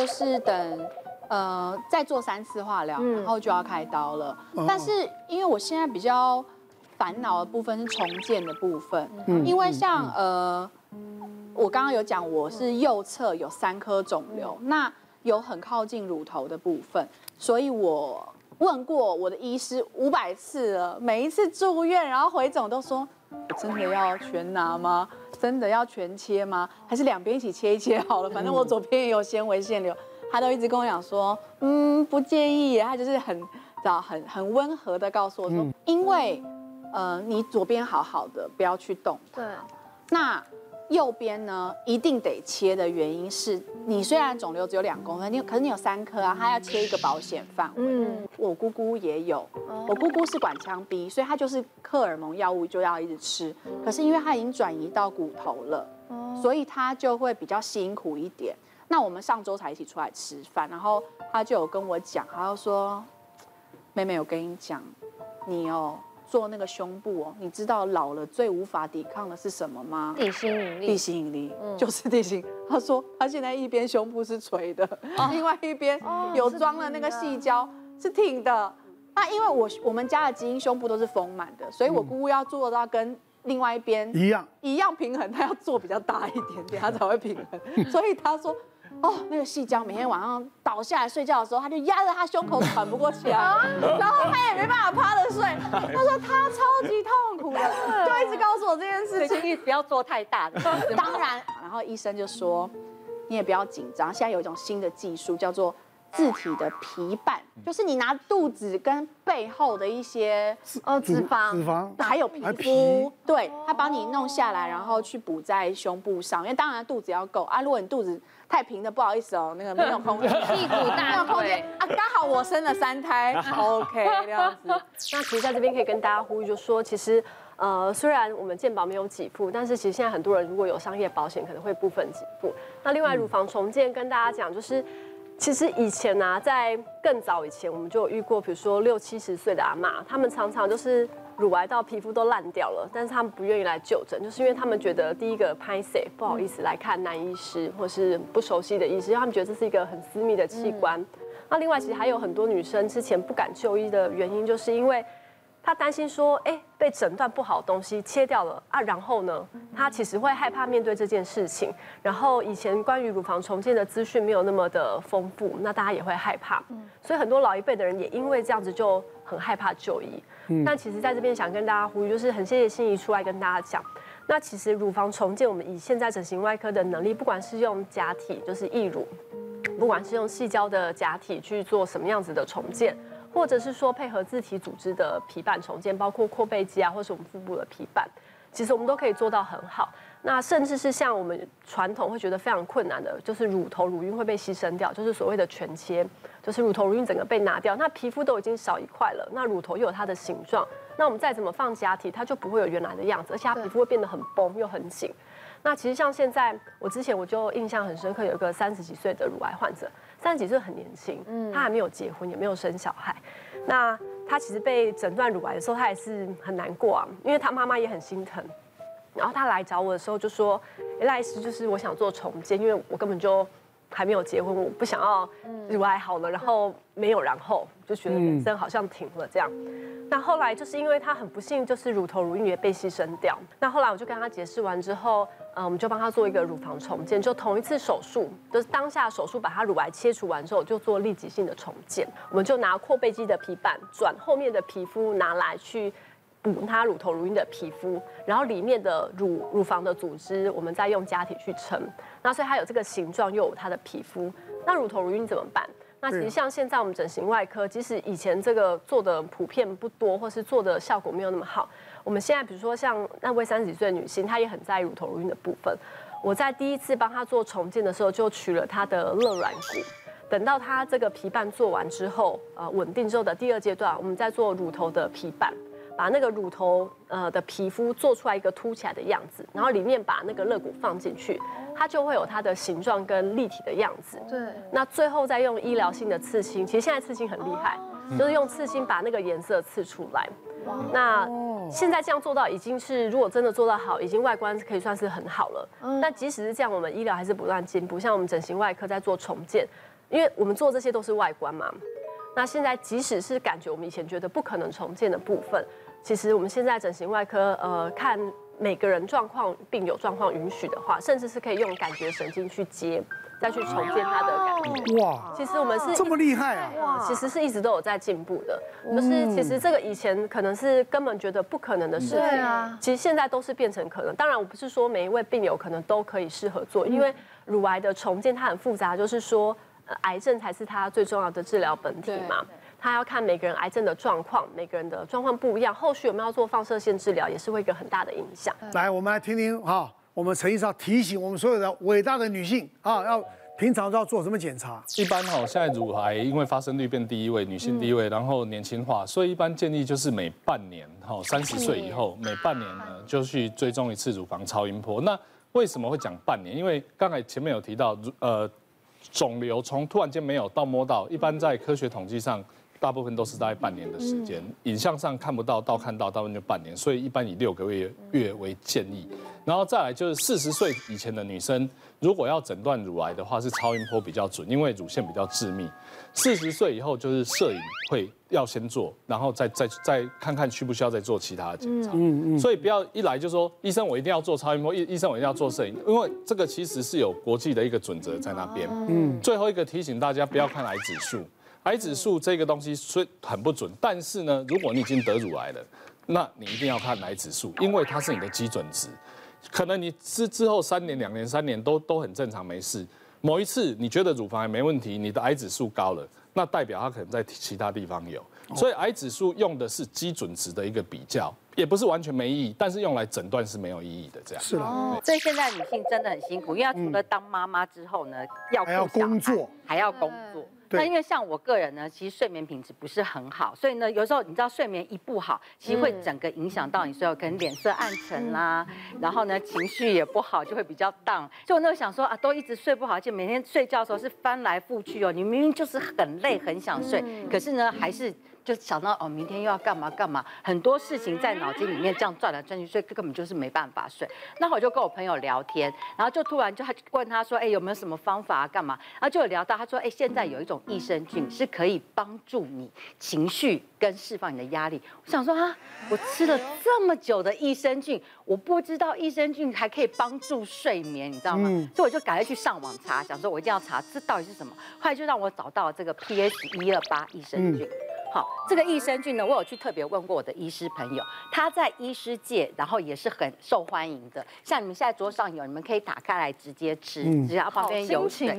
就是等呃再做三次化疗，然后就要开刀了。但是因为我现在比较烦恼的部分是重建的部分，因为像呃我刚刚有讲我是右侧有三颗肿瘤，那有很靠近乳头的部分，所以我问过我的医师五百次了，每一次住院然后回诊都说，我真的要全拿吗？真的要全切吗？还是两边一起切一切好了？反正我左边也有纤维腺瘤，他都一直跟我讲说，嗯，不介意。他就是很，早很很温和的告诉我说，因为，呃，你左边好好的，不要去动。对。那右边呢，一定得切的原因是你虽然肿瘤只有两公分，你可是你有三颗啊，他要切一个保险范围。嗯。我姑姑也有，我姑姑是管腔壁，所以她就是荷尔蒙药物就要一直吃。可是因为她已经转移到骨头了，所以她就会比较辛苦一点。那我们上周才一起出来吃饭，然后她就有跟我讲，她就说：“妹妹，我跟你讲，你哦。”做那个胸部哦，你知道老了最无法抵抗的是什么吗？地心引力。地心引力，嗯，就是地心。他说他现在一边胸部是垂的，哦，另外一边有装了那个细胶是挺的。那因为我我们家的基因胸部都是丰满的，所以我姑姑要做到跟另外一边一样一样平衡，她要做比较大一点点，她才会平衡。所以他说。哦，那个细胶每天晚上倒下来睡觉的时候，他就压着他胸口喘不过气来，然后他也。他说他超级痛苦的，就一直告诉我这件事情，不要做太大的。当然，然后医生就说你也不要紧张，现在有一种新的技术叫做自体的皮瓣，就是你拿肚子跟背后的一些呃脂肪、脂肪还有皮肤，对，他帮你弄下来，然后去补在胸部上，因为当然肚子要够啊，如果你肚子。太平的不好意思哦，那个没有空间，屁股大，没有空间啊，刚好我生了三胎，OK 这样子。那其实在这边可以跟大家呼吁，就说其实呃，虽然我们健保没有给付，但是其实现在很多人如果有商业保险，可能会部分给付。那另外乳房重建跟大家讲，就是其实以前、啊，在更早以前，我们就有遇过，比如说六七十岁的阿妈，他们常常就是。乳癌到皮肤都烂掉了，但是他们不愿意来就诊，就是因为他们觉得第一个拍不好意思来看男医师，或是不熟悉的医师，他们觉得这是一个很私密的器官。那另外其实还有很多女生之前不敢就医的原因，就是因为她担心说，哎，被诊断不好的东西切掉了啊，然后呢，他其实会害怕面对这件事情。然后以前关于乳房重建的资讯没有那么的丰富，那大家也会害怕。所以很多老一辈的人也因为这样子就很害怕就医。但其实在这边想跟大家呼吁，就是很谢谢心怡出来跟大家讲。那其实乳房重建，我们以现在整形外科的能力，不管是用假体，就是义乳，不管是用细胶的假体去做什么样子的重建，或者是说配合自体组织的皮瓣重建，包括阔背肌啊，或是我们腹部的皮瓣，其实我们都可以做到很好。那甚至是像我们传统会觉得非常困难的，就是乳头乳晕会被牺牲掉，就是所谓的全切，就是乳头乳晕整个被拿掉，那皮肤都已经少一块了，那乳头又有它的形状，那我们再怎么放假体，它就不会有原来的样子，而且它皮肤会变得很绷又很紧。那其实像现在，我之前我就印象很深刻，有一个三十几岁的乳癌患者，三十几岁很年轻，嗯，他还没有结婚，也没有生小孩，那他其实被诊断乳癌的时候，他也是很难过啊，因为他妈妈也很心疼。然后他来找我的时候就说：“赖医师，就是我想做重建，因为我根本就还没有结婚，我不想要乳癌好了，然后没有然后，就觉得人生好像停了这样。那后来就是因为他很不幸，就是乳头乳晕也被牺牲掉。那后来我就跟他解释完之后，呃，我们就帮他做一个乳房重建，就同一次手术，就是当下手术把他乳癌切除完之后，就做立即性的重建。我们就拿阔背肌的皮瓣转后面的皮肤拿来去。”补他乳头乳晕的皮肤，然后里面的乳乳房的组织，我们再用假体去撑，那所以它有这个形状，又有它的皮肤。那乳头乳晕怎么办？那其实像现在我们整形外科，即使以前这个做的普遍不多，或是做的效果没有那么好，我们现在比如说像那位三十几岁的女性，她也很在意乳头乳晕的部分。我在第一次帮她做重建的时候，就取了她的肋软骨。等到她这个皮瓣做完之后，呃，稳定之后的第二阶段，我们再做乳头的皮瓣。把那个乳头呃的皮肤做出来一个凸起来的样子，然后里面把那个肋骨放进去，它就会有它的形状跟立体的样子。对。那最后再用医疗性的刺青，其实现在刺青很厉害，就是用刺青把那个颜色刺出来。那现在这样做到已经是，如果真的做到好，已经外观可以算是很好了。但即使是这样，我们医疗还是不断进步。像我们整形外科在做重建，因为我们做这些都是外观嘛。那现在即使是感觉我们以前觉得不可能重建的部分，其实我们现在整形外科呃看。每个人状况、病友状况允许的话，甚至是可以用感觉神经去接，再去重建他的感觉。哇！其实我们是这么厉害啊！哇！其实是一直都有在进步的。就是其实这个以前可能是根本觉得不可能的事情，对啊。其实现在都是变成可能。当然，我不是说每一位病友可能都可以适合做，因为乳癌的重建它很复杂，就是说，癌症才是它最重要的治疗本体嘛。他要看每个人癌症的状况，每个人的状况不一样，后续有没有做放射线治疗，也是会一个很大的影响。来，我们来听听哈，我们陈医生提醒我们所有的伟大的女性啊，要平常都要做什么检查？一般哈，现在乳癌因为发生率变第一位，女性第一位，然后年轻化，所以一般建议就是每半年哈，三十岁以后每半年呢就去追踪一次乳房超音波。那为什么会讲半年？因为刚才前面有提到，呃，肿瘤从突然间没有到摸到，一般在科学统计上。大部分都是大概半年的时间，影像上看不到，到看到大部分就半年，所以一般以六个月月为建议。然后再来就是四十岁以前的女生，如果要诊断乳癌的话，是超音波比较准，因为乳腺比较致密。四十岁以后就是摄影会要先做，然后再再再看看需不需要再做其他的检查。嗯嗯。所以不要一来就说医生我一定要做超音波，医医生我一定要做摄影，因为这个其实是有国际的一个准则在那边。嗯。最后一个提醒大家不要看癌指数。癌指数这个东西虽很不准，但是呢，如果你已经得乳癌了，那你一定要看癌指数，因为它是你的基准值。可能你之之后三年、两年、三年都都很正常，没事。某一次你觉得乳房癌没问题，你的癌指数高了，那代表它可能在其他地方有。所以癌指数用的是基准值的一个比较，也不是完全没意义，但是用来诊断是没有意义的。这样是啊。所以现在女性真的很辛苦，因为除了当妈妈之后呢，要还要工作，还要工作。那因为像我个人呢，其实睡眠品质不是很好，所以呢，有时候你知道睡眠一不好，其实会整个影响到你所有，可能脸色暗沉啦，然后呢情绪也不好，就会比较 down。就我那时候想说啊，都一直睡不好，而且每天睡觉的时候是翻来覆去哦，你明明就是很累很想睡，可是呢还是。就想到哦，明天又要干嘛干嘛，很多事情在脑筋里面这样转来转去，所以根本就是没办法睡。那我就跟我朋友聊天，然后就突然就他问他说，哎，有没有什么方法啊？干嘛？然后就有聊到，他说，哎，现在有一种益生菌是可以帮助你情绪跟释放你的压力。我想说啊，我吃了这么久的益生菌，我不知道益生菌还可以帮助睡眠，你知道吗？所以我就赶快去上网查，想说我一定要查这到底是什么。后来就让我找到这个 PS 一二八益生菌。好，这个益生菌呢，我有去特别问过我的医师朋友，他在医师界，然后也是很受欢迎的。像你们现在桌上有，你们可以打开来直接吃，只要旁边有水。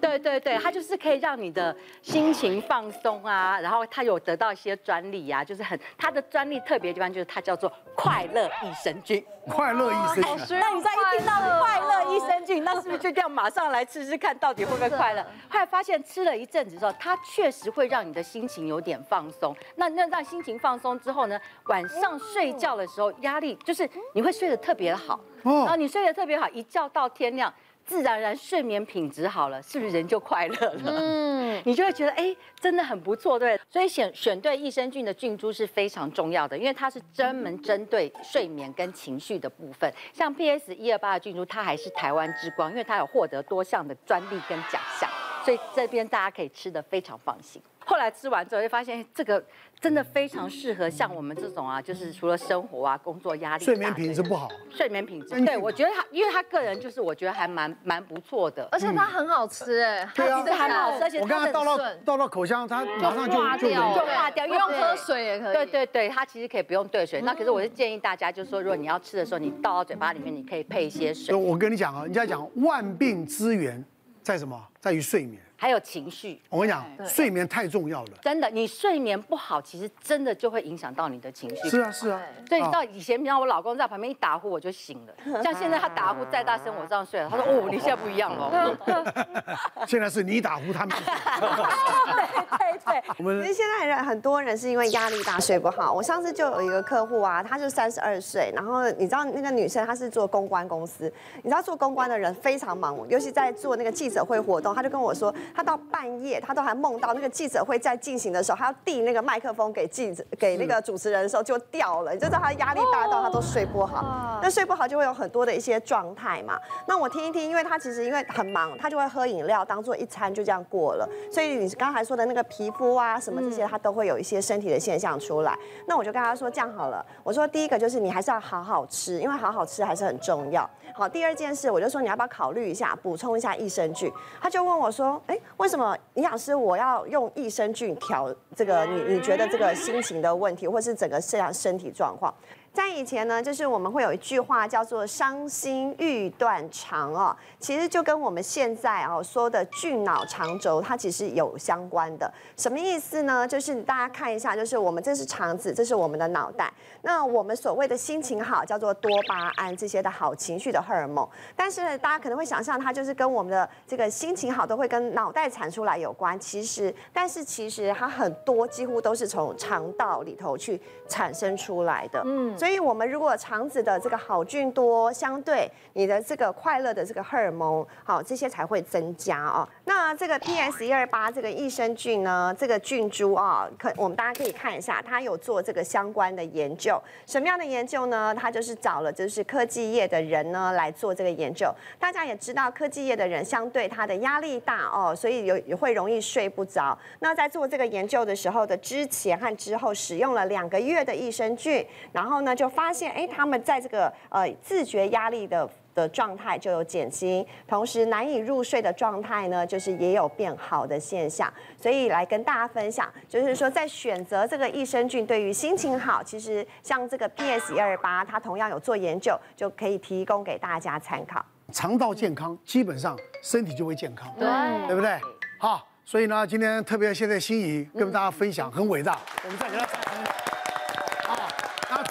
对对对，它就是可以让你的心情放松啊，然后它有得到一些专利啊，就是很它的专利特别的地方就是它叫做快乐益生菌。快乐益生菌，那你在一听到快乐益生菌，那是不是就这样马上来吃吃看，到底会不会快乐？后来发现吃了一阵子之后，它确实会让你的心情有点放松。那那让心情放松之后呢，晚上睡觉的时候压力就是你会睡得特别好，然后你睡得特别好，一觉到天亮。自然而然睡眠品质好了，是不是人就快乐了？嗯，你就会觉得哎，真的很不错，对。所以选选对益生菌的菌株是非常重要的，因为它是专门针对睡眠跟情绪的部分。像 PS 一二八的菌株，它还是台湾之光，因为它有获得多项的专利跟奖项，所以这边大家可以吃的非常放心。后来吃完之后，就发现这个真的非常适合像我们这种啊，就是除了生活啊、工作压力，睡眠品质不好，睡眠品质，对，我觉得他，因为他个人就是我觉得还蛮蛮不错的，而且它很好吃哎，对啊，还蛮好吃，而且我刚刚倒到倒到口腔，它马上就就就化掉，不用喝水也可以，对对对，它其实可以不用兑水。那可是我是建议大家，就是说如果你要吃的时候，你倒到嘴巴里面，你可以配一些水。我跟你讲啊，人家讲万病之源在什么？在于睡眠。还有情绪，我跟你讲，睡眠太重要了。真的，你睡眠不好，其实真的就会影响到你的情绪。是啊，是啊。所以到以前，你看我老公在旁边一打呼，我就醒了。像现在他打呼再大声，我这样睡了。他说：“哦，你现在不一样了。”现在是你打呼，他们。对对对。我们其实现在人很多人是因为压力大睡不好。我上次就有一个客户啊，他就三十二岁，然后你知道那个女生她是做公关公司，你知道做公关的人非常忙，尤其在做那个记者会活动，他就跟我说。他到半夜他都还梦到那个记者会在进行的时候，他要递那个麦克风给记者给那个主持人的时候就掉了，你就知道他压力大到他都睡不好。那睡不好就会有很多的一些状态嘛。那我听一听，因为他其实因为很忙，他就会喝饮料当做一餐就这样过了。所以你刚才说的那个皮肤啊什么这些，他都会有一些身体的现象出来。那我就跟他说这样好了，我说第一个就是你还是要好好吃，因为好好吃还是很重要。好，第二件事我就说你要不要考虑一下补充一下益生菌？他就问我说，哎，为什么营养师我要用益生菌调这个？你你觉得这个心情的问题，或是整个这样身体状况？在以前呢，就是我们会有一句话叫做“伤心欲断肠”哦，其实就跟我们现在哦说的巨脑肠轴，它其实有相关的。什么意思呢？就是大家看一下，就是我们这是肠子，这是我们的脑袋。那我们所谓的心情好，叫做多巴胺这些的好情绪的荷尔蒙。但是大家可能会想象，它就是跟我们的这个心情好都会跟脑袋产出来有关。其实，但是其实它很多几乎都是从肠道里头去产生出来的。嗯。所以，我们如果肠子的这个好菌多，相对你的这个快乐的这个荷尔蒙，好，这些才会增加哦。那这个 PS 一二八这个益生菌呢，这个菌株啊，可我们大家可以看一下，它有做这个相关的研究。什么样的研究呢？它就是找了就是科技业的人呢来做这个研究。大家也知道，科技业的人相对他的压力大哦，所以有也会容易睡不着。那在做这个研究的时候的之前和之后，使用了两个月的益生菌，然后呢就发现，哎，他们在这个呃自觉压力的的状态就有减轻，同时难以入睡的状态呢，就是也有变好的现象。所以来跟大家分享，就是说在选择这个益生菌对于心情好，其实像这个 PS 一二八，它同样有做研究，就可以提供给大家参考。肠道健康，基本上身体就会健康，对，对不对？好，所以呢，今天特别谢谢心仪跟大家分享，很伟大，我们再给他掌声。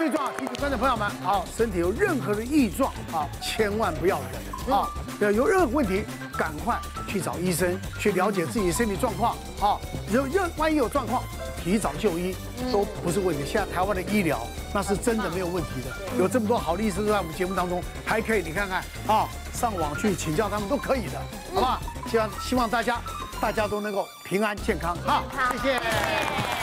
最重要，提醒观众朋友们，好，身体有任何的异状，啊，千万不要忍，啊，要有任何问题，赶快去找医生，去了解自己身体状况，啊，有任万一有状况，提早就医都不是问题。现在台湾的医疗那是真的没有问题的，有这么多好的医生在我们节目当中，还可以你看看，啊，上网去请教他们都可以的，好不好？希望希望大家大家都能够平安健康，好，谢谢。